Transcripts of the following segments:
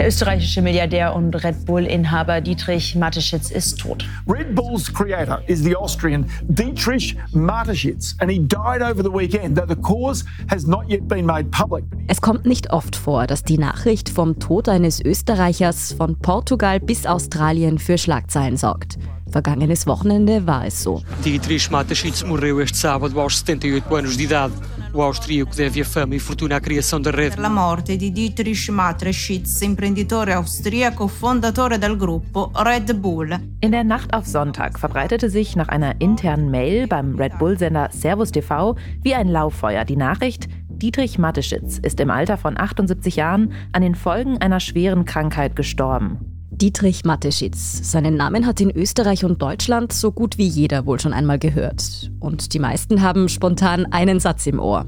Der österreichische Milliardär und Red Bull-Inhaber Dietrich Mateschitz ist tot. Red Bull's creator is the Austrian Dietrich Mateschitz and he died over the weekend, though the cause has not yet been made public. Es kommt nicht oft vor, dass die Nachricht vom Tod eines Österreichers von Portugal bis Australien für Schlagzeilen sorgt. Vergangenes Wochenende war es so. Dietrich Mateschitz morreu este sábado aos 78 anos de idade. O austríaco deve a fama e fortuna à criação da rede. La morte di Dietrich Mateschitz, imprenditore austriaco, fondatore del gruppo Red Bull. In der Nacht auf Sonntag verbreitete sich nach einer internen Mail beim Red Bull-Sender Servus TV wie ein Lauffeuer die Nachricht, Dietrich Mateschitz ist im Alter von 78 Jahren an den Folgen einer schweren Krankheit gestorben. Dietrich Mateschitz. Seinen Namen hat in Österreich und Deutschland so gut wie jeder wohl schon einmal gehört. Und die meisten haben spontan einen Satz im Ohr.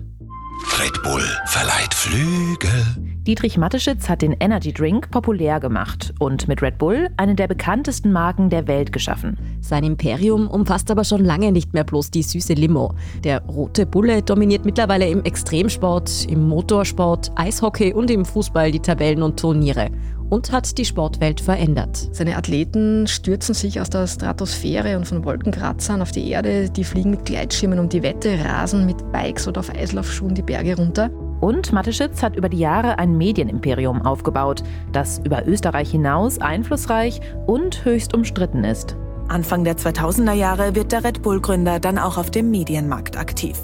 Red Bull verleiht Flügel. Dietrich Mateschitz hat den Energy Drink populär gemacht und mit Red Bull eine der bekanntesten Marken der Welt geschaffen. Sein Imperium umfasst aber schon lange nicht mehr bloß die süße Limo. Der rote Bulle dominiert mittlerweile im Extremsport, im Motorsport, Eishockey und im Fußball die Tabellen und Turniere und hat die Sportwelt verändert. Seine Athleten stürzen sich aus der Stratosphäre und von Wolkenkratzern auf die Erde, die fliegen mit Gleitschirmen um die Wette, rasen mit Bikes oder auf Eislaufschuhen die Berge runter. Und Mateschitz hat über die Jahre ein Medienimperium aufgebaut, das über Österreich hinaus einflussreich und höchst umstritten ist. Anfang der 2000er Jahre wird der Red Bull-Gründer dann auch auf dem Medienmarkt aktiv.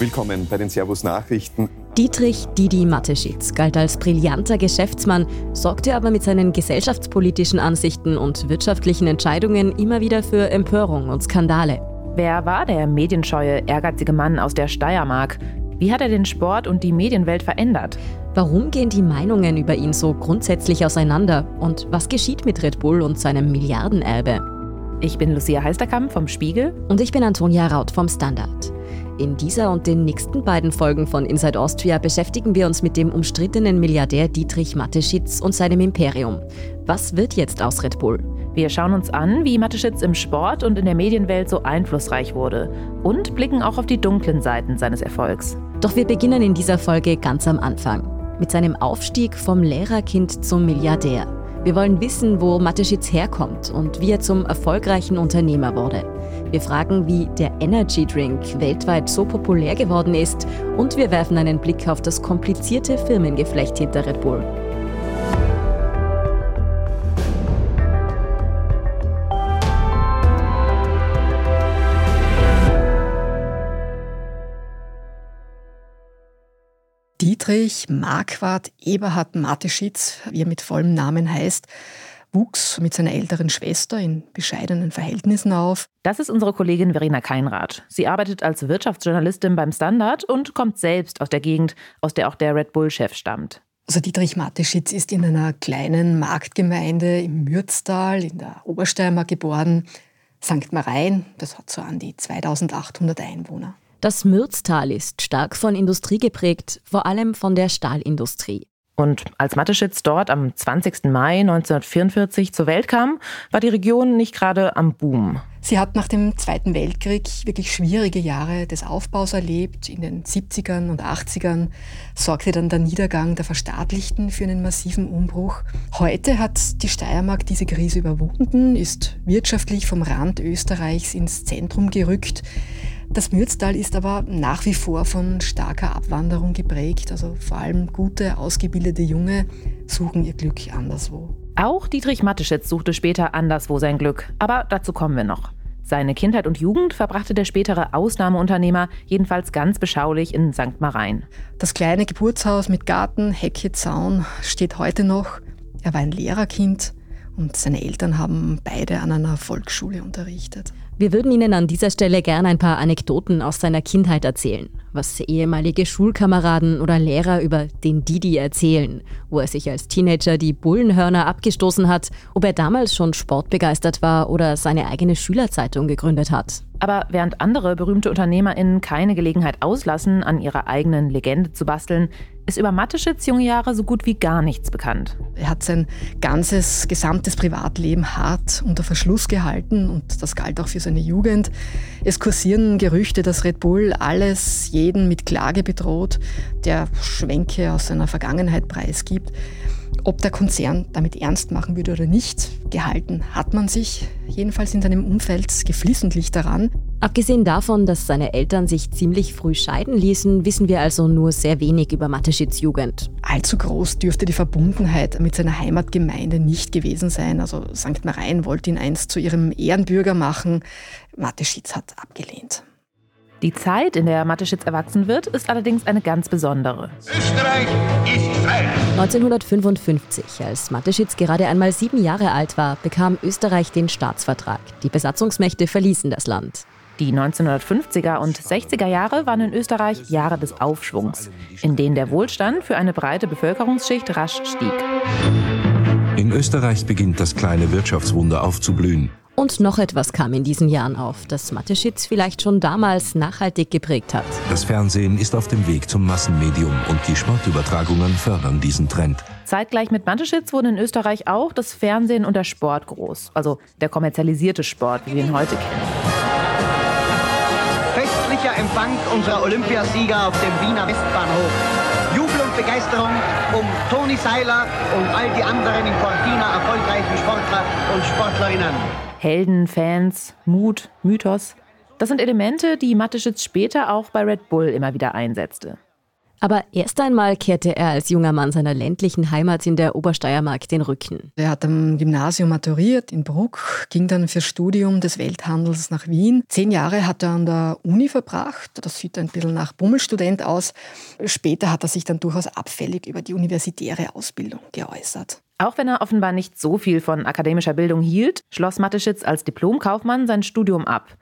Willkommen bei den Servus Nachrichten. Dietrich Didi Mateschitz galt als brillanter Geschäftsmann, sorgte aber mit seinen gesellschaftspolitischen Ansichten und wirtschaftlichen Entscheidungen immer wieder für Empörung und Skandale. Wer war der medienscheue, ehrgeizige Mann aus der Steiermark? Wie hat er den Sport und die Medienwelt verändert? Warum gehen die Meinungen über ihn so grundsätzlich auseinander? Und was geschieht mit Red Bull und seinem Milliardenerbe? Ich bin Lucia Heisterkamp vom Spiegel. Und ich bin Antonia Raut vom Standard. In dieser und den nächsten beiden Folgen von Inside Austria beschäftigen wir uns mit dem umstrittenen Milliardär Dietrich Mateschitz und seinem Imperium. Was wird jetzt aus Red Bull? Wir schauen uns an, wie Mateschitz im Sport und in der Medienwelt so einflussreich wurde und blicken auch auf die dunklen Seiten seines Erfolgs. Doch wir beginnen in dieser Folge ganz am Anfang mit seinem Aufstieg vom Lehrerkind zum Milliardär. Wir wollen wissen, wo Mateschitz herkommt und wie er zum erfolgreichen Unternehmer wurde. Wir fragen, wie der Energy Drink weltweit so populär geworden ist und wir werfen einen Blick auf das komplizierte Firmengeflecht hinter Red Bull. Dietrich Marquardt Eberhard Mateschitz, wie er mit vollem Namen heißt, wuchs mit seiner älteren Schwester in bescheidenen Verhältnissen auf. Das ist unsere Kollegin Verena Keinrath. Sie arbeitet als Wirtschaftsjournalistin beim Standard und kommt selbst aus der Gegend, aus der auch der Red Bull-Chef stammt. Also Dietrich Mateschitz ist in einer kleinen Marktgemeinde im Mürztal in der Obersteiermark geboren. St. Marein, das hat so an die 2800 Einwohner. Das Mürztal ist stark von Industrie geprägt, vor allem von der Stahlindustrie. Und als Mateschitz dort am 20. Mai 1944 zur Welt kam, war die Region nicht gerade am Boom. Sie hat nach dem Zweiten Weltkrieg wirklich schwierige Jahre des Aufbaus erlebt. In den 70ern und 80ern sorgte dann der Niedergang der Verstaatlichten für einen massiven Umbruch. Heute hat die Steiermark diese Krise überwunden, ist wirtschaftlich vom Rand Österreichs ins Zentrum gerückt. Das Mürztal ist aber nach wie vor von starker Abwanderung geprägt. Also vor allem gute, ausgebildete Junge suchen ihr Glück anderswo. Auch Dietrich Mateschitz suchte später anderswo sein Glück. Aber dazu kommen wir noch. Seine Kindheit und Jugend verbrachte der spätere Ausnahmeunternehmer jedenfalls ganz beschaulich in St. Marein. Das kleine Geburtshaus mit Garten, Hecke, Zaun steht heute noch. Er war ein Lehrerkind und seine Eltern haben beide an einer Volksschule unterrichtet. Wir würden Ihnen an dieser Stelle gern ein paar Anekdoten aus seiner Kindheit erzählen, was ehemalige Schulkameraden oder Lehrer über den Didi erzählen, wo er sich als Teenager die Bullenhörner abgestoßen hat, ob er damals schon sportbegeistert war oder seine eigene Schülerzeitung gegründet hat. Aber während andere berühmte UnternehmerInnen keine Gelegenheit auslassen, an ihrer eigenen Legende zu basteln, ist über Mateschitz junge Jahre so gut wie gar nichts bekannt. Er hat sein ganzes, gesamtes Privatleben hart unter Verschluss gehalten und das galt auch für seine Jugend. Es kursieren Gerüchte, dass Red Bull alles, jeden mit Klage bedroht, der Schwänke aus seiner Vergangenheit preisgibt. Ob der Konzern damit ernst machen würde oder nicht, gehalten hat man sich jedenfalls in seinem Umfeld geflissentlich daran. Abgesehen davon, dass seine Eltern sich ziemlich früh scheiden ließen, wissen wir also nur sehr wenig über Mateschitz Jugend. Allzu groß dürfte die Verbundenheit mit seiner Heimatgemeinde nicht gewesen sein. Also St. Marien wollte ihn einst zu ihrem Ehrenbürger machen. Mateschitz hat abgelehnt. Die Zeit, in der Mateschitz erwachsen wird, ist allerdings eine ganz besondere. Österreich ist frei! 1955, als Mateschitz gerade einmal sieben Jahre alt war, bekam Österreich den Staatsvertrag. Die Besatzungsmächte verließen das Land. Die 1950er und 60er Jahre waren in Österreich Jahre des Aufschwungs, in denen der Wohlstand für eine breite Bevölkerungsschicht rasch stieg. In Österreich beginnt das kleine Wirtschaftswunder aufzublühen. Und noch etwas kam in diesen Jahren auf, das Mateschitz vielleicht schon damals nachhaltig geprägt hat. Das Fernsehen ist auf dem Weg zum Massenmedium und die Sportübertragungen fördern diesen Trend. Zeitgleich mit Mateschitz wurden in Österreich auch das Fernsehen und der Sport groß, also der kommerzialisierte Sport, wie wir ihn heute kennen. Festlicher Empfang unserer Olympiasieger auf dem Wiener Westbahnhof. Jubel und Begeisterung um Toni Seiler und all die anderen in Cortina erfolgreichen Sportler und Sportlerinnen. Helden, Fans, Mut, Mythos. Das sind Elemente, die Mateschitz später auch bei Red Bull immer wieder einsetzte. Aber erst einmal kehrte er als junger Mann seiner ländlichen Heimat in der Obersteiermark den Rücken. Er hat am Gymnasium maturiert in Bruck, ging dann fürs Studium des Welthandels nach Wien. Zehn Jahre hat er an der Uni verbracht. Das sieht ein bisschen nach Bummelstudent aus. Später hat er sich dann durchaus abfällig über die universitäre Ausbildung geäußert. Auch wenn er offenbar nicht so viel von akademischer Bildung hielt, schloss Mateschitz als Diplomkaufmann sein Studium ab.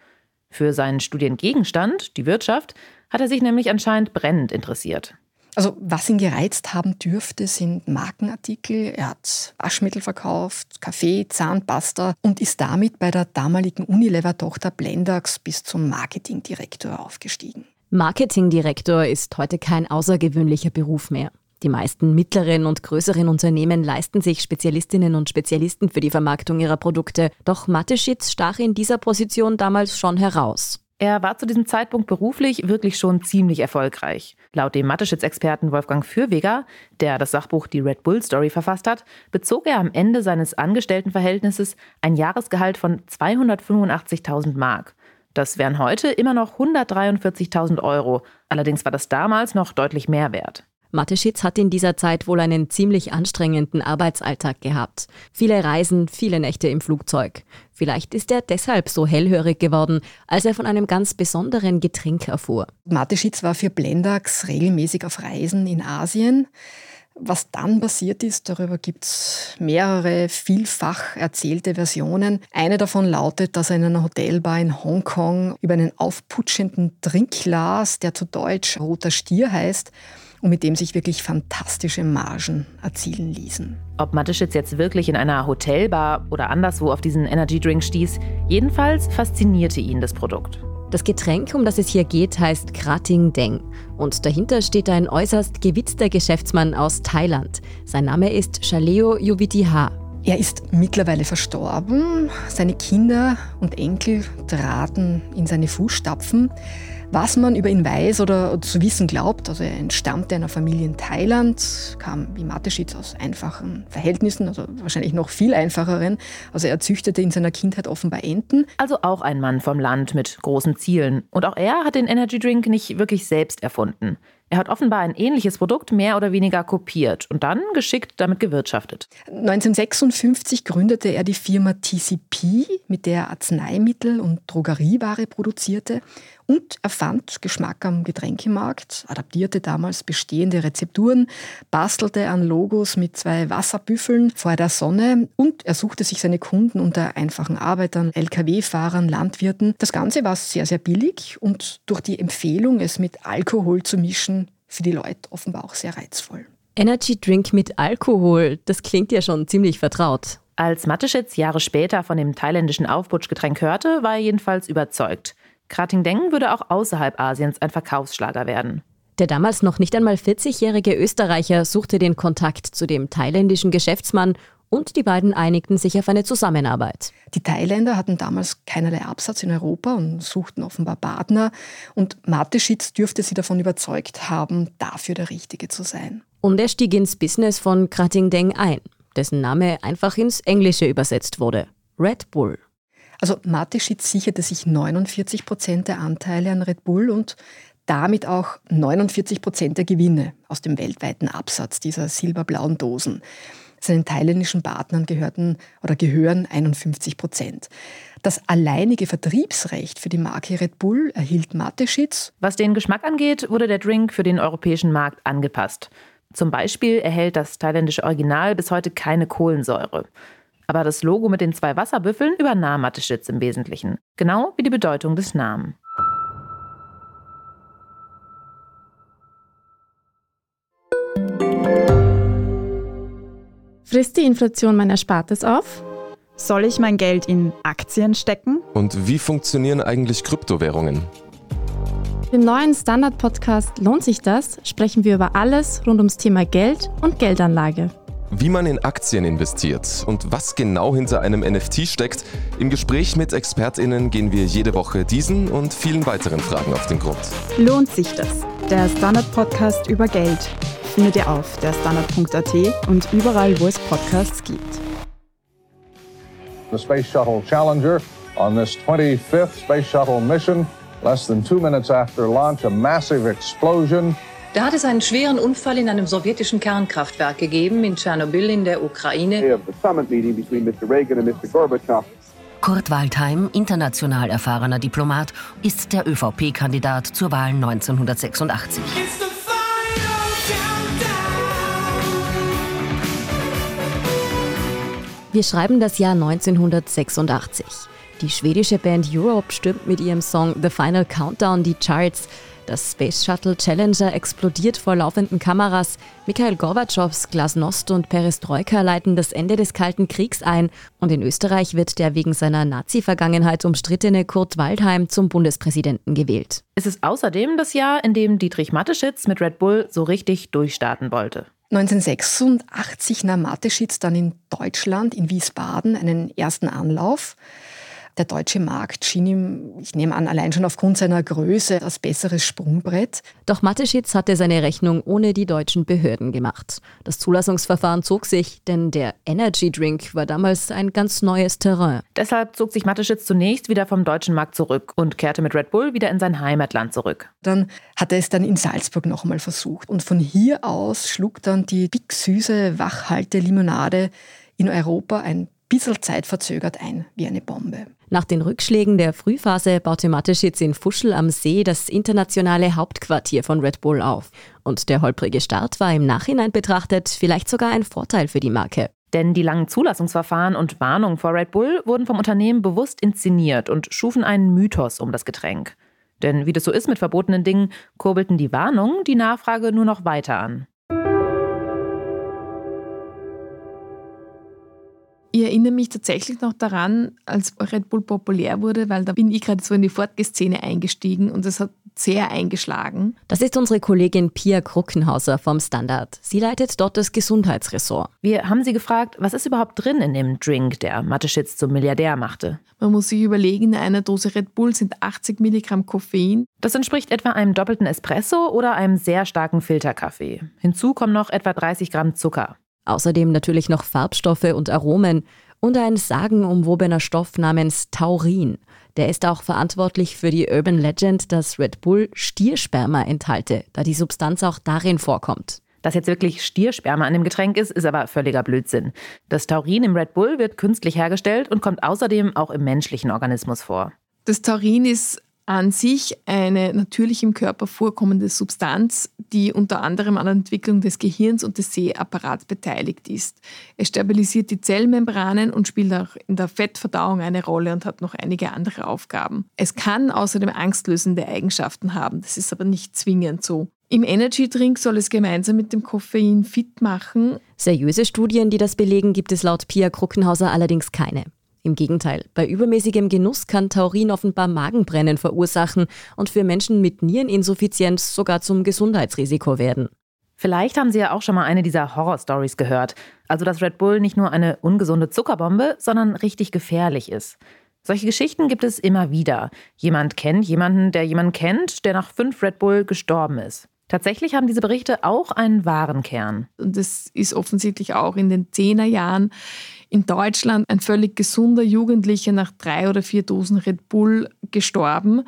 Für seinen Studiengegenstand, die Wirtschaft, hat er sich nämlich anscheinend brennend interessiert. Also was ihn gereizt haben dürfte, sind Markenartikel. Er hat Waschmittel verkauft, Kaffee, Zahnpasta und ist damit bei der damaligen Unilever-Tochter Blendax bis zum Marketingdirektor aufgestiegen. Marketingdirektor ist heute kein außergewöhnlicher Beruf mehr. Die meisten mittleren und größeren Unternehmen leisten sich Spezialistinnen und Spezialisten für die Vermarktung ihrer Produkte. Doch Mateschitz stach in dieser Position damals schon heraus. Er war zu diesem Zeitpunkt beruflich wirklich schon ziemlich erfolgreich. Laut dem Mateschitz-Experten Wolfgang Fürweger, der das Sachbuch Die Red Bull Story verfasst hat, bezog er am Ende seines Angestelltenverhältnisses ein Jahresgehalt von 285.000 Mark. Das wären heute immer noch 143.000 Euro. Allerdings war das damals noch deutlich mehr wert. Mateschitz hat in dieser Zeit wohl einen ziemlich anstrengenden Arbeitsalltag gehabt. Viele Reisen, viele Nächte im Flugzeug. Vielleicht ist er deshalb so hellhörig geworden, als er von einem ganz besonderen Getränk erfuhr. Mateschitz war für Blendax regelmäßig auf Reisen in Asien. Was dann passiert ist, darüber gibt es mehrere vielfach erzählte Versionen. Eine davon lautet, dass er in einer Hotelbar in Hongkong über einen aufputschenden Drink las, der zu Deutsch roter Stier heißt und mit dem sich wirklich fantastische Margen erzielen ließen. Ob Mateschitz jetzt wirklich in einer Hotelbar oder anderswo auf diesen Energy Drink stieß, jedenfalls faszinierte ihn das Produkt. Das Getränk, um das es hier geht, heißt Krating Deng. Und dahinter steht ein äußerst gewitzter Geschäftsmann aus Thailand. Sein Name ist Chaleo Yuvitiha. Er ist mittlerweile verstorben. Seine Kinder und Enkel traten in seine Fußstapfen. Was man über ihn weiß oder zu wissen glaubt, also er entstammte einer Familie in Thailand, kam wie Mateschitz aus einfachen Verhältnissen, also wahrscheinlich noch viel einfacheren. Also er züchtete in seiner Kindheit offenbar Enten. Also auch ein Mann vom Land mit großen Zielen. Und auch er hat den Energy Drink nicht wirklich selbst erfunden. Er hat offenbar ein ähnliches Produkt mehr oder weniger kopiert und dann geschickt damit gewirtschaftet. 1956 gründete er die Firma TCP, mit der er Arzneimittel und Drogerieware produzierte und erfand Geschmack am Getränkemarkt, adaptierte damals bestehende Rezepturen, bastelte an Logos mit zwei Wasserbüffeln vor der Sonne und er suchte sich seine Kunden unter einfachen Arbeitern, Lkw-Fahrern, Landwirten. Das Ganze war sehr, sehr billig und durch die Empfehlung, es mit Alkohol zu mischen, für die Leute offenbar auch sehr reizvoll. Energy Drink mit Alkohol, das klingt ja schon ziemlich vertraut. Als Mateschitz Jahre später von dem thailändischen Aufputschgetränk hörte, war er jedenfalls überzeugt. Krating Deng würde auch außerhalb Asiens ein Verkaufsschlager werden. Der damals noch nicht einmal 40-jährige Österreicher suchte den Kontakt zu dem thailändischen Geschäftsmann und die beiden einigten sich auf eine Zusammenarbeit. Die Thailänder hatten damals keinerlei Absatz in Europa und suchten offenbar Partner und Mateschitz dürfte sie davon überzeugt haben, dafür der Richtige zu sein. Und er stieg ins Business von Krating Deng ein, dessen Name einfach ins Englische übersetzt wurde. Red Bull. Also Mateschitz sicherte sich 49 Prozent der Anteile an Red Bull und damit auch 49 Prozent der Gewinne aus dem weltweiten Absatz dieser silberblauen Dosen. Seinen thailändischen Partnern gehörten oder gehören 51 Prozent. Das alleinige Vertriebsrecht für die Marke Red Bull erhielt Mateschitz. Was den Geschmack angeht, wurde der Drink für den europäischen Markt angepasst. Zum Beispiel erhält das thailändische Original bis heute keine Kohlensäure. Aber das Logo mit den zwei Wasserbüffeln übernahm Mateschitz im Wesentlichen. Genau wie die Bedeutung des Namens. Frisst die Inflation mein Erspartes auf? Soll ich mein Geld in Aktien stecken? Und wie funktionieren eigentlich Kryptowährungen? Im neuen Standard-Podcast Lohnt sich das? sprechen wir über alles rund ums Thema Geld und Geldanlage. Wie man in Aktien investiert und was genau hinter einem NFT steckt. Im Gespräch mit ExpertInnen gehen wir jede Woche diesen und vielen weiteren Fragen auf den Grund. Lohnt sich das? Der Standard-Podcast über Geld findet ihr auf der Standard.at und überall, wo es Podcasts gibt. The Space Shuttle Challenger on this 25th Space Shuttle mission. Less than two minutes after launch, a massive explosion. Da hat es einen schweren Unfall in einem sowjetischen Kernkraftwerk gegeben, in Tschernobyl in der Ukraine. Kurt Waldheim, international erfahrener Diplomat, ist der ÖVP-Kandidat zur Wahl 1986. Wir schreiben das Jahr 1986. Die schwedische Band Europe stürmt mit ihrem Song The Final Countdown die Charts. Das Space Shuttle Challenger explodiert vor laufenden Kameras. Mikhail Gorbatschows Glasnost und Perestroika leiten das Ende des Kalten Kriegs ein. Und in Österreich wird der wegen seiner Nazi-Vergangenheit umstrittene Kurt Waldheim zum Bundespräsidenten gewählt. Es ist außerdem das Jahr, in dem Dietrich Mateschitz mit Red Bull so richtig durchstarten wollte. 1986 nahm Mateschitz dann in Deutschland, in Wiesbaden, einen ersten Anlauf. Der deutsche Markt schien ihm, ich nehme an, allein schon aufgrund seiner Größe als besseres Sprungbrett. Doch Mateschitz hatte seine Rechnung ohne die deutschen Behörden gemacht. Das Zulassungsverfahren zog sich, denn der Energy Drink war damals ein ganz neues Terrain. Deshalb zog sich Mateschitz zunächst wieder vom deutschen Markt zurück und kehrte mit Red Bull wieder in sein Heimatland zurück. Dann hat er es dann in Salzburg nochmal versucht. Und von hier aus schlug dann die big süße Wachhalte-Limonade in Europa ein bisschen zeitverzögert ein, wie eine Bombe. Nach den Rückschlägen der Frühphase baute Mateschitz in Fuschel am See das internationale Hauptquartier von Red Bull auf. Und der holprige Start war im Nachhinein betrachtet vielleicht sogar ein Vorteil für die Marke. Denn die langen Zulassungsverfahren und Warnungen vor Red Bull wurden vom Unternehmen bewusst inszeniert und schufen einen Mythos um das Getränk. Denn wie das so ist mit verbotenen Dingen, kurbelten die Warnungen die Nachfrage nur noch weiter an. Ich erinnere mich tatsächlich noch daran, als Red Bull populär wurde, weil da bin ich gerade so in die Fortgeszene eingestiegen und es hat sehr eingeschlagen. Das ist unsere Kollegin Pia Kruckenhauser vom Standard. Sie leitet dort das Gesundheitsressort. Wir haben sie gefragt, was ist überhaupt drin in dem Drink, der Mateschitz zum Milliardär machte. Man muss sich überlegen, in einer Dose Red Bull sind 80 Milligramm Koffein. Das entspricht etwa einem doppelten Espresso oder einem sehr starken Filterkaffee. Hinzu kommen noch etwa 30 Gramm Zucker. Außerdem natürlich noch Farbstoffe und Aromen und ein sagenumwobener Stoff namens Taurin. Der ist auch verantwortlich für die Urban Legend, dass Red Bull Stiersperma enthalte, da die Substanz auch darin vorkommt. Dass jetzt wirklich Stiersperma an dem Getränk ist, ist aber völliger Blödsinn. Das Taurin im Red Bull wird künstlich hergestellt und kommt außerdem auch im menschlichen Organismus vor. Das Taurin ist an sich eine natürlich im Körper vorkommende Substanz, die unter anderem an der Entwicklung des Gehirns und des Sehapparats beteiligt ist. Es stabilisiert die Zellmembranen und spielt auch in der Fettverdauung eine Rolle und hat noch einige andere Aufgaben. Es kann außerdem angstlösende Eigenschaften haben, das ist aber nicht zwingend so. Im Energy Drink soll es gemeinsam mit dem Koffein fit machen. Seriöse Studien, die das belegen, gibt es laut Pia Kruckenhauser allerdings keine. Im Gegenteil, bei übermäßigem Genuss kann Taurin offenbar Magenbrennen verursachen und für Menschen mit Niereninsuffizienz sogar zum Gesundheitsrisiko werden. Vielleicht haben Sie ja auch schon mal eine dieser Horror-Stories gehört. Also, dass Red Bull nicht nur eine ungesunde Zuckerbombe, sondern richtig gefährlich ist. Solche Geschichten gibt es immer wieder. Jemand kennt jemanden, der jemanden kennt, der nach fünf Red Bull gestorben ist. Tatsächlich haben diese Berichte auch einen wahren Kern. Und das ist offensichtlich auch in den Zehnerjahren in Deutschland ein völlig gesunder Jugendlicher nach drei oder vier Dosen Red Bull gestorben.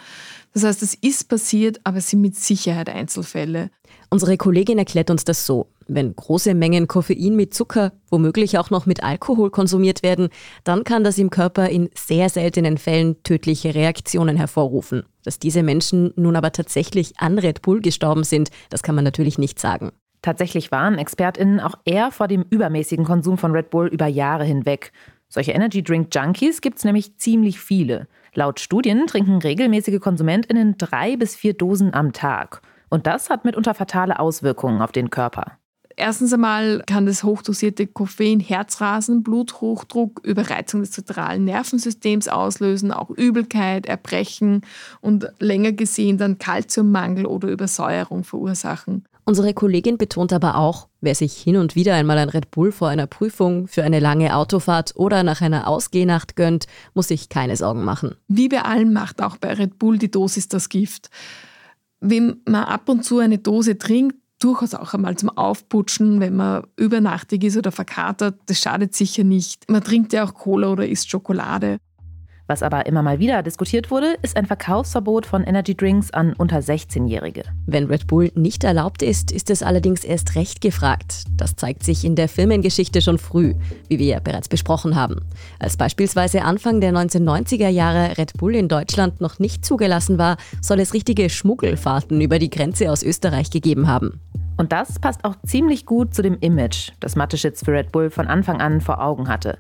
Das heißt, es ist passiert, aber es sind mit Sicherheit Einzelfälle. Unsere Kollegin erklärt uns das so. Wenn große Mengen Koffein mit Zucker, womöglich auch noch mit Alkohol konsumiert werden, dann kann das im Körper in sehr seltenen Fällen tödliche Reaktionen hervorrufen. Dass diese Menschen nun aber tatsächlich an Red Bull gestorben sind, das kann man natürlich nicht sagen. Tatsächlich waren ExpertInnen auch eher vor dem übermäßigen Konsum von Red Bull über Jahre hinweg. Solche Energy Drink Junkies gibt es nämlich ziemlich viele. Laut Studien trinken regelmäßige KonsumentInnen drei bis vier Dosen am Tag. Und das hat mitunter fatale Auswirkungen auf den Körper. Erstens einmal kann das hochdosierte Koffein Herzrasen, Bluthochdruck, Überreizung des zentralen Nervensystems auslösen, auch Übelkeit, Erbrechen und länger gesehen dann Kalziummangel oder Übersäuerung verursachen. Unsere Kollegin betont aber auch, wer sich hin und wieder einmal ein Red Bull vor einer Prüfung, für eine lange Autofahrt oder nach einer Ausgehnacht gönnt, muss sich keine Sorgen machen. Wie bei allem macht auch bei Red Bull die Dosis das Gift. Wenn man ab und zu eine Dose trinkt, durchaus auch einmal zum Aufputschen, wenn man übernachtig ist oder verkatert. Das schadet sicher nicht. Man trinkt ja auch Cola oder isst Schokolade. Was aber immer mal wieder diskutiert wurde, ist ein Verkaufsverbot von Energy Drinks an unter 16-Jährige. Wenn Red Bull nicht erlaubt ist, ist es allerdings erst recht gefragt. Das zeigt sich in der Firmengeschichte schon früh, wie wir ja bereits besprochen haben. Als beispielsweise Anfang der 1990er Jahre Red Bull in Deutschland noch nicht zugelassen war, soll es richtige Schmuggelfahrten über die Grenze aus Österreich gegeben haben. Und das passt auch ziemlich gut zu dem Image, das Mateschitz für Red Bull von Anfang an vor Augen hatte.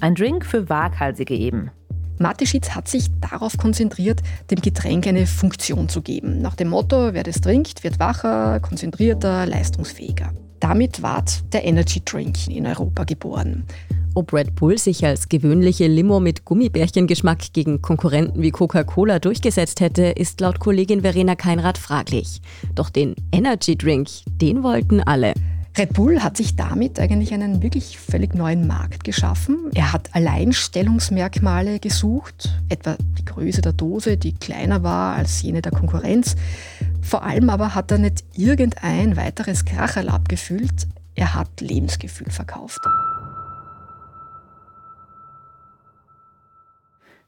Ein Drink für Waghalsige eben. Mateschitz hat sich darauf konzentriert, dem Getränk eine Funktion zu geben. Nach dem Motto, wer das trinkt, wird wacher, konzentrierter, leistungsfähiger. Damit ward der Energy Drink in Europa geboren. Ob Red Bull sich als gewöhnliche Limo mit Gummibärchengeschmack gegen Konkurrenten wie Coca-Cola durchgesetzt hätte, ist laut Kollegin Verena Keinrad fraglich. Doch den Energy Drink, den wollten alle. Red Bull hat sich damit eigentlich einen wirklich völlig neuen Markt geschaffen. Er hat Alleinstellungsmerkmale gesucht, etwa die Größe der Dose, die kleiner war als jene der Konkurrenz. Vor allem aber hat er nicht irgendein weiteres Kracherl abgefüllt, er hat Lebensgefühl verkauft.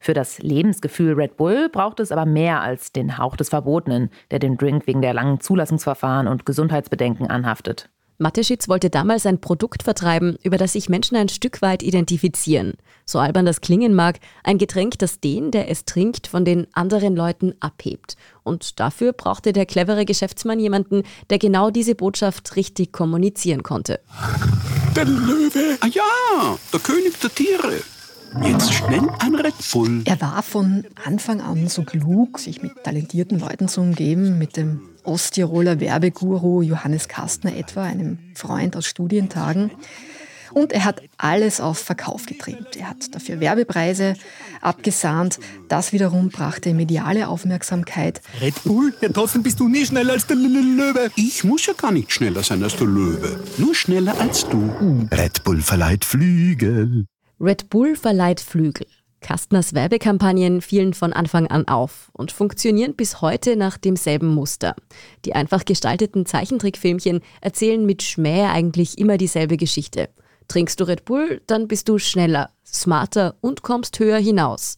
Für das Lebensgefühl Red Bull braucht es aber mehr als den Hauch des Verbotenen, der dem Drink wegen der langen Zulassungsverfahren und Gesundheitsbedenken anhaftet. Mateschitz wollte damals ein Produkt vertreiben, über das sich Menschen ein Stück weit identifizieren. So albern das klingen mag, ein Getränk, das den, der es trinkt, von den anderen Leuten abhebt. Und dafür brauchte der clevere Geschäftsmann jemanden, der genau diese Botschaft richtig kommunizieren konnte. Der Löwe, ah ja, der König der Tiere. Jetzt schnell ein Red Bull. Er war von Anfang an so klug, sich mit talentierten Leuten zu umgeben, mit dem Osttiroler Werbeguru Johannes Kastner etwa, einem Freund aus Studientagen. Und er hat alles auf Verkauf getrimmt. Er hat dafür Werbepreise abgesahnt. Das wiederum brachte mediale Aufmerksamkeit. Red Bull? Ja, trotzdem bist du nie schneller als der Löwe. Ich muss ja gar nicht schneller sein als der Löwe. Nur schneller als du. Red Bull verleiht Flügel. Red Bull verleiht Flügel. Kastners Werbekampagnen fielen von Anfang an auf und funktionieren bis heute nach demselben Muster. Die einfach gestalteten Zeichentrickfilmchen erzählen mit Schmäh eigentlich immer dieselbe Geschichte. Trinkst du Red Bull, dann bist du schneller, smarter und kommst höher hinaus.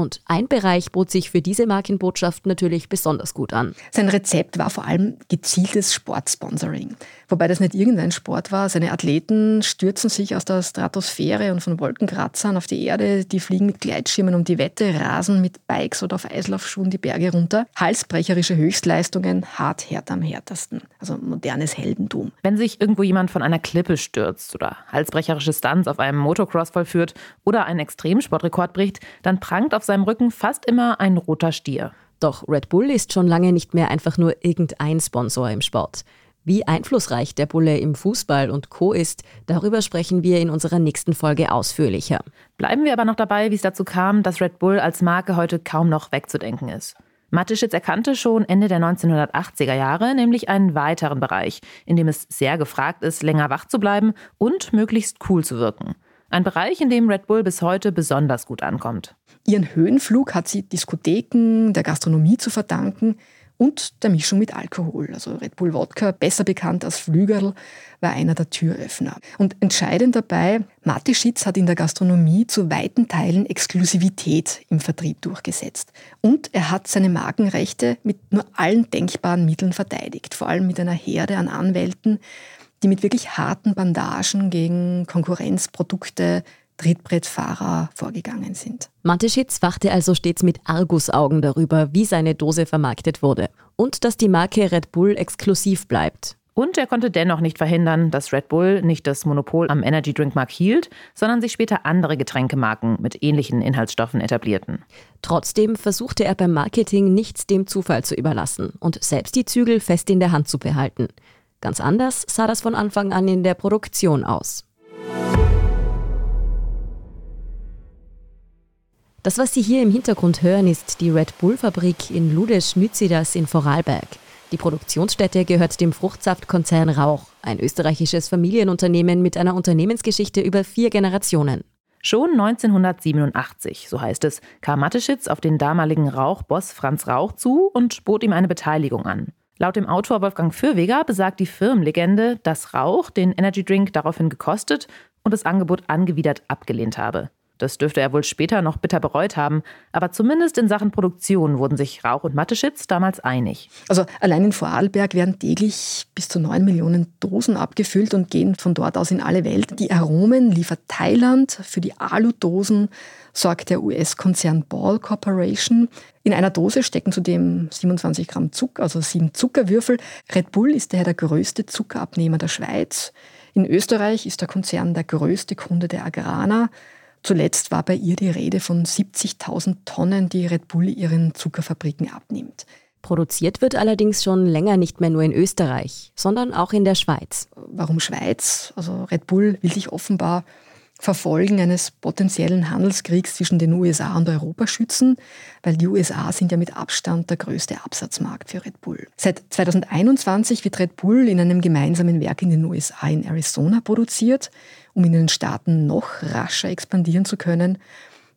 Und ein Bereich bot sich für diese Markenbotschaft natürlich besonders gut an. Sein Rezept war vor allem gezieltes Sportsponsoring. Wobei das nicht irgendein Sport war. Seine Athleten stürzen sich aus der Stratosphäre und von Wolkenkratzern auf die Erde. Die fliegen mit Gleitschirmen um die Wette, rasen mit Bikes oder auf Eislaufschuhen die Berge runter. Halsbrecherische Höchstleistungen, hart hart am härtesten. Also modernes Heldentum. Wenn sich irgendwo jemand von einer Klippe stürzt oder halsbrecherische Stunts auf einem Motocross vollführt oder einen Extremsportrekord bricht, dann prangt auf seinem Rücken fast immer ein roter Stier. Doch Red Bull ist schon lange nicht mehr einfach nur irgendein Sponsor im Sport. Wie einflussreich der Bulle im Fußball und Co. ist, darüber sprechen wir in unserer nächsten Folge ausführlicher. Bleiben wir aber noch dabei, wie es dazu kam, dass Red Bull als Marke heute kaum noch wegzudenken ist. Mateschitz erkannte schon Ende der 1980er Jahre nämlich einen weiteren Bereich, in dem es sehr gefragt ist, länger wach zu bleiben und möglichst cool zu wirken. Ein Bereich, in dem Red Bull bis heute besonders gut ankommt. Ihren Höhenflug hat sie Diskotheken, der Gastronomie zu verdanken und der Mischung mit Alkohol. Also Red Bull Wodka, besser bekannt als Flügerl, war einer der Türöffner. Und entscheidend dabei, Mateschitz hat in der Gastronomie zu weiten Teilen Exklusivität im Vertrieb durchgesetzt. Und er hat seine Markenrechte mit nur allen denkbaren Mitteln verteidigt, vor allem mit einer Herde an Anwälten, die mit wirklich harten Bandagen gegen Konkurrenzprodukte Trittbrettfahrer vorgegangen sind. Mateschitz wachte also stets mit Argusaugen darüber, wie seine Dose vermarktet wurde und dass die Marke Red Bull exklusiv bleibt. Und er konnte dennoch nicht verhindern, dass Red Bull nicht das Monopol am Energy Drink Markt hielt, sondern sich später andere Getränkemarken mit ähnlichen Inhaltsstoffen etablierten. Trotzdem versuchte er beim Marketing nichts dem Zufall zu überlassen und selbst die Zügel fest in der Hand zu behalten. Ganz anders sah das von Anfang an in der Produktion aus. Das, was Sie hier im Hintergrund hören, ist die Red Bull-Fabrik in Ludesch-Nützidas in Vorarlberg. Die Produktionsstätte gehört dem Fruchtsaftkonzern Rauch, ein österreichisches Familienunternehmen mit einer Unternehmensgeschichte über vier Generationen. Schon 1987, so heißt es, kam Mateschitz auf den damaligen Rauchboss Franz Rauch zu und bot ihm eine Beteiligung an. Laut dem Autor Wolfgang Fürweger besagt die Firmenlegende, dass Rauch den Energy Drink daraufhin gekostet und das Angebot angewidert abgelehnt habe. Das dürfte er wohl später noch bitter bereut haben, aber zumindest in Sachen Produktion wurden sich Rauch und Mateschitz damals einig. Also allein in Vorarlberg werden täglich bis zu 9 Millionen Dosen abgefüllt und gehen von dort aus in alle Welt. Die Aromen liefert Thailand, für die Aludosen sorgt der US-Konzern Ball Corporation. In einer Dose stecken zudem 27 Gramm Zucker, also sieben Zuckerwürfel. Red Bull ist daher der größte Zuckerabnehmer der Schweiz. In Österreich ist der Konzern der größte Kunde der Agrana. Zuletzt war bei ihr die Rede von 70.000 Tonnen, die Red Bull ihren Zuckerfabriken abnimmt. Produziert wird allerdings schon länger nicht mehr nur in Österreich, sondern auch in der Schweiz. Warum Schweiz? Also Red Bull will sich offenbar Verfolgen eines potenziellen Handelskriegs zwischen den USA und Europa schützen, weil die USA sind ja mit Abstand der größte Absatzmarkt für Red Bull. Seit 2021 wird Red Bull in einem gemeinsamen Werk in den USA in Arizona produziert, um in den Staaten noch rascher expandieren zu können.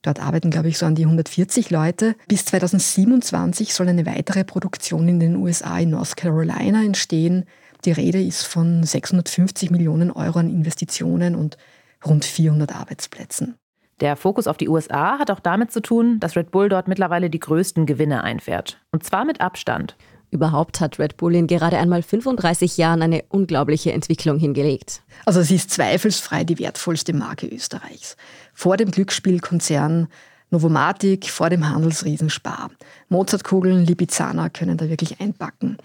Dort arbeiten, glaube ich, so an die 140 Leute. Bis 2027 soll eine weitere Produktion in den USA in North Carolina entstehen. Die Rede ist von 650 Millionen Euro an Investitionen und rund 400 Arbeitsplätzen. Der Fokus auf die USA hat auch damit zu tun, dass Red Bull dort mittlerweile die größten Gewinne einfährt. Und zwar mit Abstand. Überhaupt hat Red Bull in gerade einmal 35 Jahren eine unglaubliche Entwicklung hingelegt. Also sie ist zweifelsfrei die wertvollste Marke Österreichs. Vor dem Glücksspielkonzern Novomatic, vor dem Handelsriesen Spar. Mozartkugeln, Lipizzaner können da wirklich einpacken.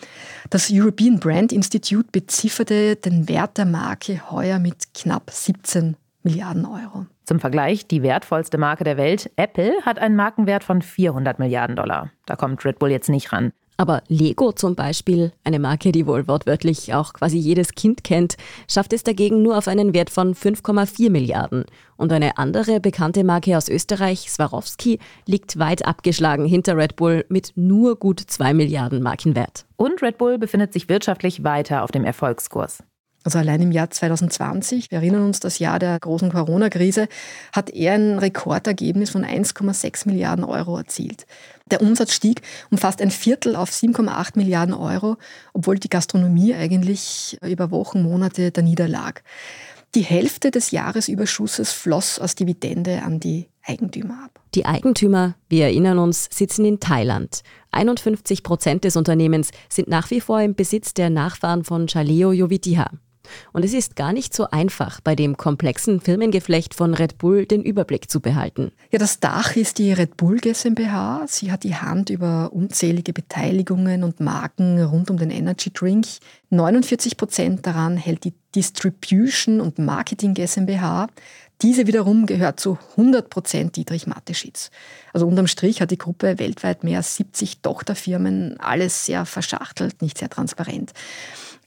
Das European Brand Institute bezifferte den Wert der Marke heuer mit knapp 17 Milliarden Euro. Zum Vergleich, die wertvollste Marke der Welt, Apple, hat einen Markenwert von 400 Milliarden Dollar. Da kommt Red Bull jetzt nicht ran. Aber Lego zum Beispiel, eine Marke, die wohl wortwörtlich auch quasi jedes Kind kennt, schafft es dagegen nur auf einen Wert von 5,4 Milliarden. Und eine andere bekannte Marke aus Österreich, Swarovski, liegt weit abgeschlagen hinter Red Bull mit nur gut 2 Milliarden Markenwert. Und Red Bull befindet sich wirtschaftlich weiter auf dem Erfolgskurs. Also allein im Jahr 2020, wir erinnern uns das Jahr der großen Corona-Krise, hat er ein Rekordergebnis von 1,6 Milliarden Euro erzielt. Der Umsatz stieg um fast ein Viertel auf 7,8 Milliarden Euro, obwohl die Gastronomie eigentlich über Wochen, Monate da niederlag. Die Hälfte des Jahresüberschusses floss als Dividende an die Eigentümer ab. Die Eigentümer, wir erinnern uns, sitzen in Thailand. 51 Prozent des Unternehmens sind nach wie vor im Besitz der Nachfahren von Chaleo Jovitiha. Und es ist gar nicht so einfach, bei dem komplexen Firmengeflecht von Red Bull den Überblick zu behalten. Ja, das Dach ist die Red Bull GmbH. Sie hat die Hand über unzählige Beteiligungen und Marken rund um den Energy Drink. 49 Prozent daran hält die Distribution und Marketing GmbH. Diese wiederum gehört zu 100 Prozent Dietrich Mateschitz. Also unterm Strich hat die Gruppe weltweit mehr als 70 Tochterfirmen, alles sehr verschachtelt, nicht sehr transparent.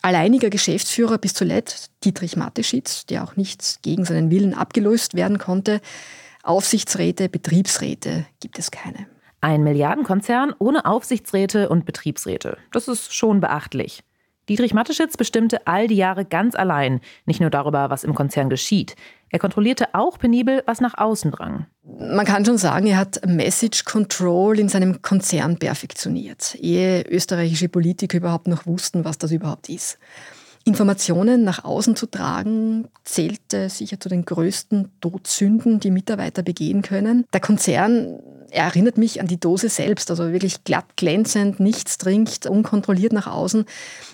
Alleiniger Geschäftsführer bis zuletzt Dietrich Mateschitz, der auch nicht gegen seinen Willen abgelöst werden konnte. Aufsichtsräte, Betriebsräte gibt es keine. Ein Milliardenkonzern ohne Aufsichtsräte und Betriebsräte. Das ist schon beachtlich. Dietrich Mateschitz bestimmte all die Jahre ganz allein, nicht nur darüber, was im Konzern geschieht. Er kontrollierte auch penibel, was nach außen drang. Man kann schon sagen, er hat Message Control in seinem Konzern perfektioniert, ehe österreichische Politiker überhaupt noch wussten, was das überhaupt ist. Informationen nach außen zu tragen, zählte sicher zu den größten Todsünden, die Mitarbeiter begehen können. Der Konzern erinnert mich an die Dose selbst, also wirklich glatt glänzend, nichts trinkt, unkontrolliert nach außen.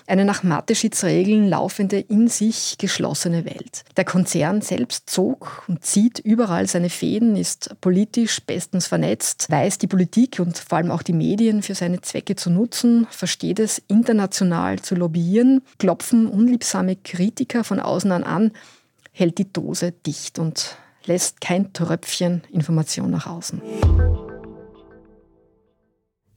Eine nach Mateschitz-Regeln laufende, in sich geschlossene Welt. Der Konzern selbst zog und zieht überall seine Fäden, ist politisch bestens vernetzt, weiß die Politik und vor allem auch die Medien für seine Zwecke zu nutzen, versteht es international zu lobbyieren, klopfen unliebsame Kritiker von außen an an, hält die Dose dicht und lässt kein Tröpfchen Information nach außen.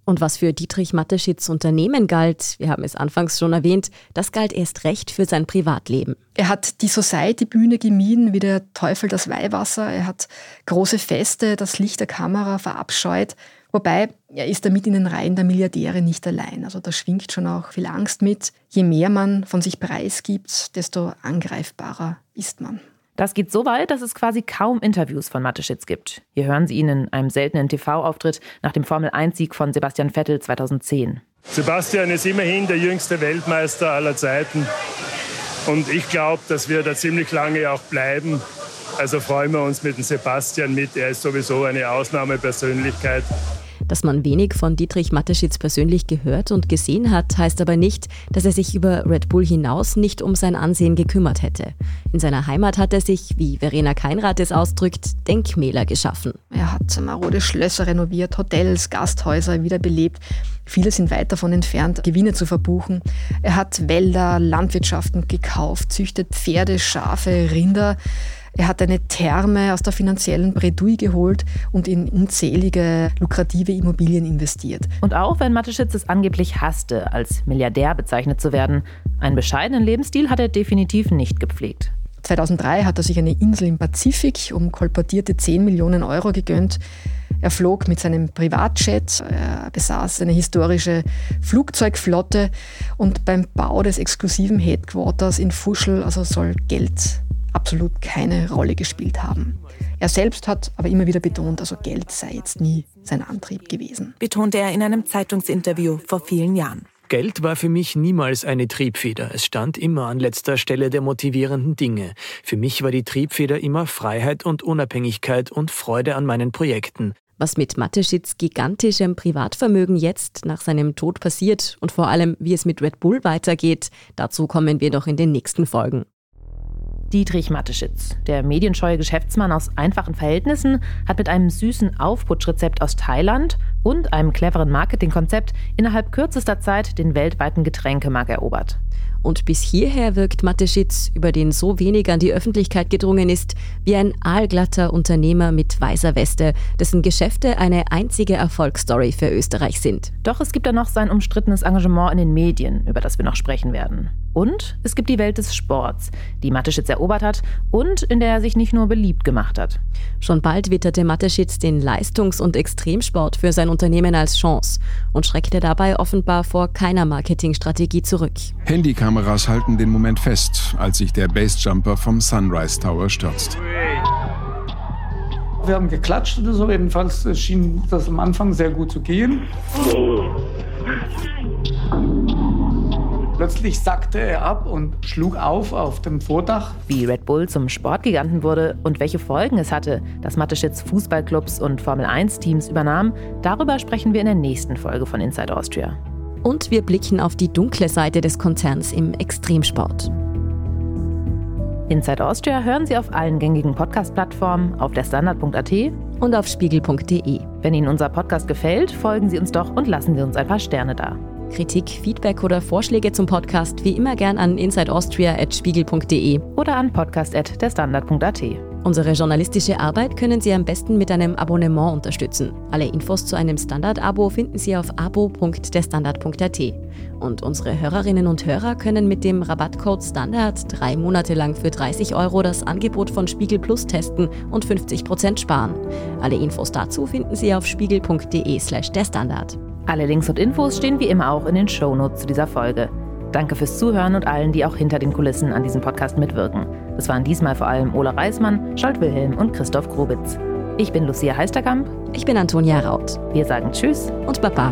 Und was für Dietrich Mateschitz Unternehmen galt, wir haben es anfangs schon erwähnt, das galt erst recht für sein Privatleben. Er hat die Society-Bühne gemieden wie der Teufel das Weihwasser. Er hat große Feste, das Licht der Kamera verabscheut. Wobei, er ist damit in den Reihen der Milliardäre nicht allein. Also da schwingt schon auch viel Angst mit. Je mehr man von sich preisgibt, desto angreifbarer ist man. Das geht so weit, dass es quasi kaum Interviews von Mateschitz gibt. Hier hören Sie ihn in einem seltenen TV-Auftritt nach dem Formel-1-Sieg von Sebastian Vettel 2010. Sebastian ist immerhin der jüngste Weltmeister aller Zeiten. Und ich glaube, dass wir da ziemlich lange auch bleiben. Also freuen wir uns mit dem Sebastian mit. Er ist sowieso eine Ausnahmepersönlichkeit. Dass man wenig von Dietrich Mateschitz persönlich gehört und gesehen hat, heißt aber nicht, dass er sich über Red Bull hinaus nicht um sein Ansehen gekümmert hätte. In seiner Heimat hat er sich, wie Verena Keinrad es ausdrückt, Denkmäler geschaffen. Er hat marode Schlösser renoviert, Hotels, Gasthäuser wiederbelebt. Viele sind weit davon entfernt, Gewinne zu verbuchen. Er hat Wälder, Landwirtschaften gekauft, züchtet Pferde, Schafe, Rinder. Er hat eine Therme aus der finanziellen Bredouille geholt und in unzählige lukrative Immobilien investiert. Und auch wenn Mateschitz es angeblich hasste, als Milliardär bezeichnet zu werden, einen bescheidenen Lebensstil hat er definitiv nicht gepflegt. 2003 hat er sich eine Insel im Pazifik um kolportierte 10 Millionen Euro gegönnt. Er flog mit seinem Privatjet, er besaß eine historische Flugzeugflotte und beim Bau des exklusiven Headquarters in Fuschel also soll Geld absolut keine Rolle gespielt haben. Er selbst hat aber immer wieder betont, also Geld sei jetzt nie sein Antrieb gewesen. Betonte er in einem Zeitungsinterview vor vielen Jahren. Geld war für mich niemals eine Triebfeder. Es stand immer an letzter Stelle der motivierenden Dinge. Für mich war die Triebfeder immer Freiheit und Unabhängigkeit und Freude an meinen Projekten. Was mit Mateschitz gigantischem Privatvermögen jetzt nach seinem Tod passiert und vor allem, wie es mit Red Bull weitergeht, dazu kommen wir doch in den nächsten Folgen. Dietrich Mateschitz, der medienscheue Geschäftsmann aus einfachen Verhältnissen, hat mit einem süßen Aufputschrezept aus Thailand und einem cleveren Marketingkonzept innerhalb kürzester Zeit den weltweiten Getränkemarkt erobert. Und bis hierher wirkt Mateschitz, über den so wenig an die Öffentlichkeit gedrungen ist, wie ein aalglatter Unternehmer mit weißer Weste, dessen Geschäfte eine einzige Erfolgsstory für Österreich sind. Doch es gibt da noch sein umstrittenes Engagement in den Medien, über das wir noch sprechen werden. Und es gibt die Welt des Sports, die Mateschitz erobert hat und in der er sich nicht nur beliebt gemacht hat. Schon bald witterte Mateschitz den Leistungs- und Extremsport für sein Unternehmen als Chance und schreckte dabei offenbar vor keiner Marketingstrategie zurück. Handykameras halten den Moment fest, als sich der Basejumper vom Sunrise Tower stürzt. Wir haben geklatscht oder so, jedenfalls schien das am Anfang sehr gut zu gehen. Plötzlich sackte er ab und schlug auf auf dem Vordach. Wie Red Bull zum Sportgiganten wurde und welche Folgen es hatte, dass Mateschitz Fußballclubs und Formel-1-Teams übernahm, darüber sprechen wir in der nächsten Folge von Inside Austria. Und wir blicken auf die dunkle Seite des Konzerns im Extremsport. Inside Austria hören Sie auf allen gängigen Podcast-Plattformen, auf der Standard.at und auf spiegel.de. Wenn Ihnen unser Podcast gefällt, folgen Sie uns doch und lassen Sie uns ein paar Sterne da. Kritik, Feedback oder Vorschläge zum Podcast wie immer gern an insideaustria.spiegel.de oder an podcast.derstandard.at. Unsere journalistische Arbeit können Sie am besten mit einem Abonnement unterstützen. Alle Infos zu einem Standard-Abo finden Sie auf abo.derstandard.at. Und unsere Hörerinnen und Hörer können mit dem Rabattcode Standard drei Monate lang für 30 Euro das Angebot von Spiegel Plus testen und 50% sparen. Alle Infos dazu finden Sie auf spiegel.de/slash der Standard. Alle Links und Infos stehen wie immer auch in den Shownotes zu dieser Folge. Danke fürs Zuhören und allen, die auch hinter den Kulissen an diesem Podcast mitwirken. Das waren diesmal vor allem Ola Reismann, Scholt Wilhelm und Christoph Grobitz. Ich bin Lucia Heisterkamp. Ich bin Antonia Raut. Wir sagen Tschüss und Baba.